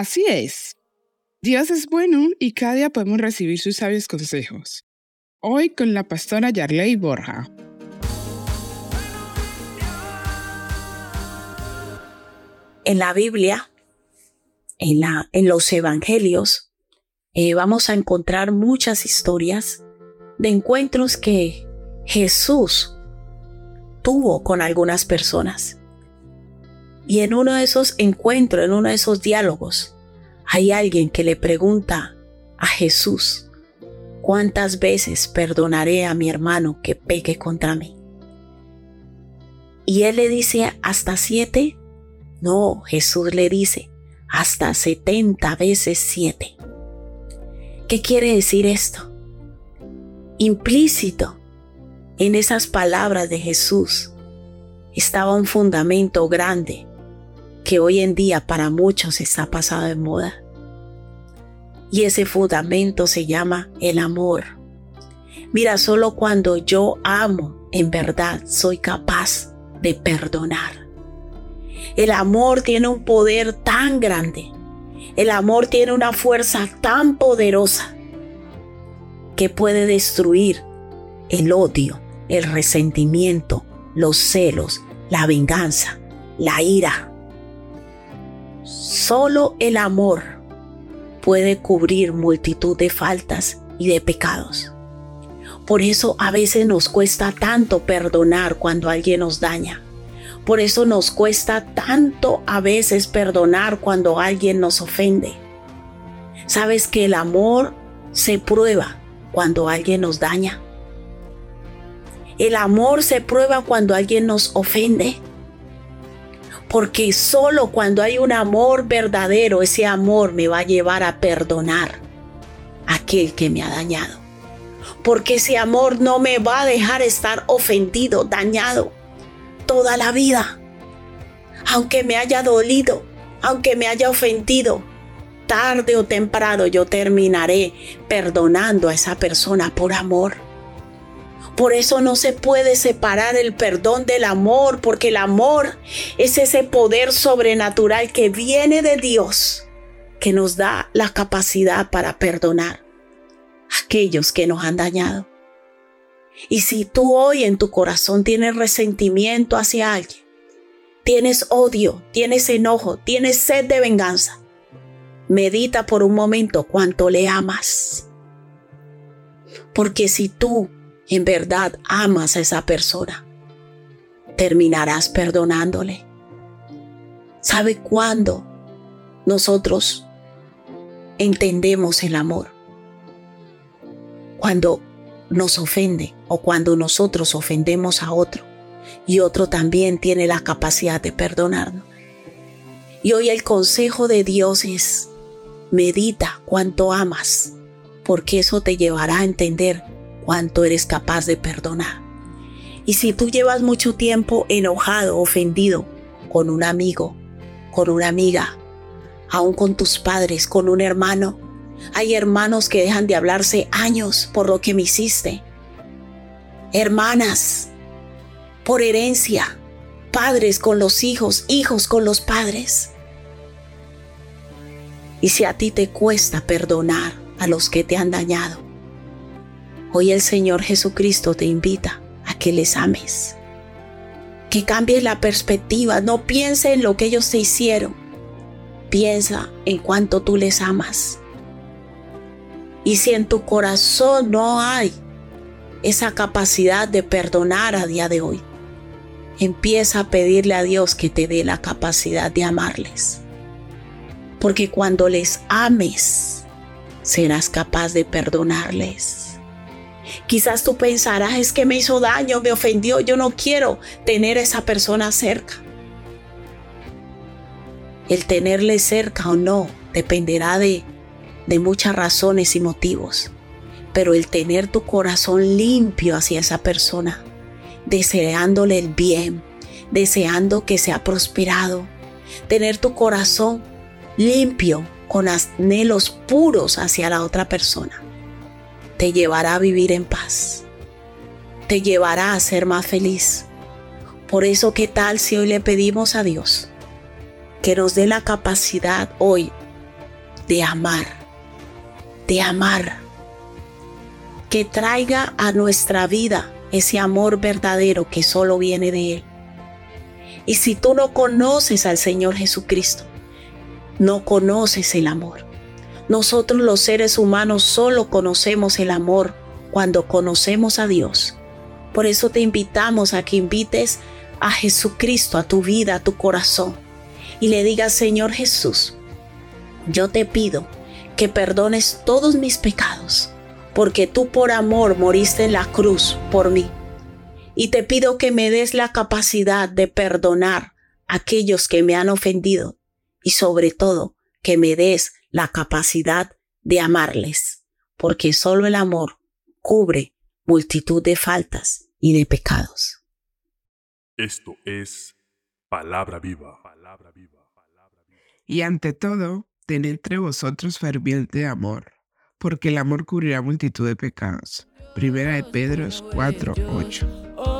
Así es. Dios es bueno y cada día podemos recibir sus sabios consejos. Hoy con la pastora Yarley Borja. En la Biblia, en, la, en los Evangelios, eh, vamos a encontrar muchas historias de encuentros que Jesús tuvo con algunas personas. Y en uno de esos encuentros, en uno de esos diálogos, hay alguien que le pregunta a Jesús, ¿cuántas veces perdonaré a mi hermano que peque contra mí? Y él le dice, ¿hasta siete? No, Jesús le dice, hasta setenta veces siete. ¿Qué quiere decir esto? Implícito en esas palabras de Jesús estaba un fundamento grande que hoy en día para muchos está pasado de moda. Y ese fundamento se llama el amor. Mira, solo cuando yo amo, en verdad soy capaz de perdonar. El amor tiene un poder tan grande. El amor tiene una fuerza tan poderosa que puede destruir el odio, el resentimiento, los celos, la venganza, la ira. Solo el amor puede cubrir multitud de faltas y de pecados. Por eso a veces nos cuesta tanto perdonar cuando alguien nos daña. Por eso nos cuesta tanto a veces perdonar cuando alguien nos ofende. Sabes que el amor se prueba cuando alguien nos daña. El amor se prueba cuando alguien nos ofende. Porque solo cuando hay un amor verdadero, ese amor me va a llevar a perdonar a aquel que me ha dañado. Porque ese amor no me va a dejar estar ofendido, dañado toda la vida. Aunque me haya dolido, aunque me haya ofendido, tarde o temprano yo terminaré perdonando a esa persona por amor. Por eso no se puede separar el perdón del amor, porque el amor es ese poder sobrenatural que viene de Dios, que nos da la capacidad para perdonar a aquellos que nos han dañado. Y si tú hoy en tu corazón tienes resentimiento hacia alguien, tienes odio, tienes enojo, tienes sed de venganza, Medita por un momento cuánto le amas. Porque si tú en verdad amas a esa persona, terminarás perdonándole. ¿Sabe cuándo nosotros entendemos el amor? Cuando nos ofende o cuando nosotros ofendemos a otro y otro también tiene la capacidad de perdonarnos. Y hoy el consejo de Dios es, Medita cuánto amas, porque eso te llevará a entender cuánto eres capaz de perdonar. Y si tú llevas mucho tiempo enojado, ofendido con un amigo, con una amiga, aún con tus padres, con un hermano, hay hermanos que dejan de hablarse años por lo que me hiciste. Hermanas, por herencia, padres con los hijos, hijos con los padres. Y si a ti te cuesta perdonar a los que te han dañado, hoy el Señor Jesucristo te invita a que les ames. Que cambies la perspectiva, no piense en lo que ellos te hicieron, piensa en cuánto tú les amas. Y si en tu corazón no hay esa capacidad de perdonar a día de hoy, empieza a pedirle a Dios que te dé la capacidad de amarles porque cuando les ames, serás capaz de perdonarles. Quizás tú pensarás, es que me hizo daño, me ofendió, yo no quiero tener a esa persona cerca. El tenerle cerca o no dependerá de, de muchas razones y motivos, pero el tener tu corazón limpio hacia esa persona, deseándole el bien, deseando que sea prosperado, tener tu corazón limpio, con anhelos puros hacia la otra persona, te llevará a vivir en paz. te llevará a ser más feliz. Por eso, ¿qué tal si hoy le pedimos a Dios que nos dé la capacidad hoy de amar, de amar, que traiga a nuestra vida ese amor verdadero que solo viene de Él. Y si tú no conoces al Señor Jesucristo, no conoces el amor. Nosotros los seres humanos solo conocemos el amor cuando conocemos a Dios. Por eso te invitamos a que invites a Jesucristo a tu vida, a tu corazón, y le digas, Señor Jesús, yo te pido que perdones todos mis pecados, porque tú por amor moriste en la cruz por mí. Y te pido que me des la capacidad de perdonar a aquellos que me han ofendido y sobre todo que me des la capacidad de amarles, porque solo el amor cubre multitud de faltas y de pecados. Esto es palabra viva. Y ante todo, ten entre vosotros ferviente amor, porque el amor cubrirá multitud de pecados. Primera de Pedro 4, 8.